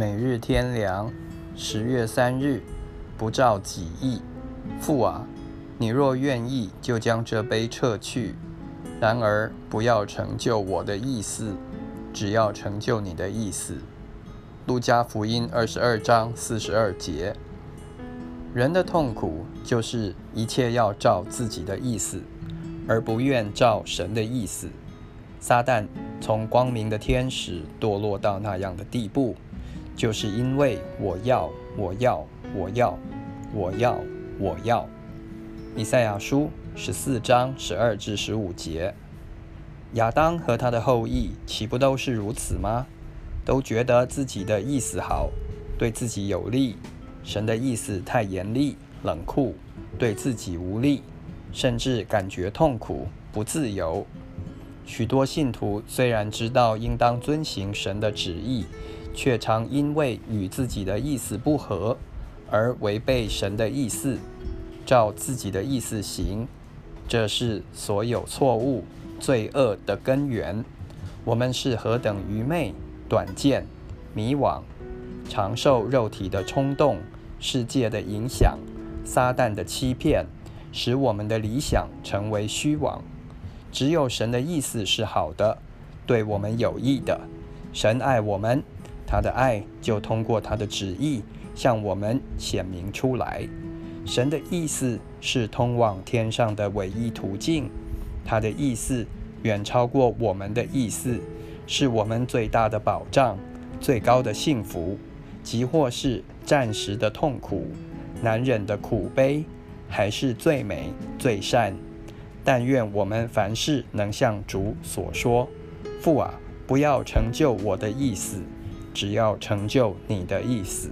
每日天凉，十月三日，不照己意。父啊，你若愿意，就将这杯撤去；然而不要成就我的意思，只要成就你的意思。路加福音二十二章四十二节。人的痛苦就是一切要照自己的意思，而不愿照神的意思。撒旦从光明的天使堕落到那样的地步。就是因为我要，我要，我要，我要，我要。以赛亚书十四章十二至十五节，亚当和他的后裔岂不都是如此吗？都觉得自己的意思好，对自己有利；神的意思太严厉、冷酷，对自己无力，甚至感觉痛苦、不自由。许多信徒虽然知道应当遵行神的旨意。却常因为与自己的意思不合而违背神的意思，照自己的意思行，这是所有错误、罪恶的根源。我们是何等愚昧、短见、迷惘，常受肉体的冲动、世界的影响、撒旦的欺骗，使我们的理想成为虚妄。只有神的意思是好的，对我们有益的。神爱我们。他的爱就通过他的旨意向我们显明出来。神的意思是通往天上的唯一途径，他的意思远超过我们的意思，是我们最大的保障、最高的幸福，即或是暂时的痛苦、难忍的苦悲，还是最美最善。但愿我们凡事能像主所说：“父啊，不要成就我的意思。”只要成就你的意思。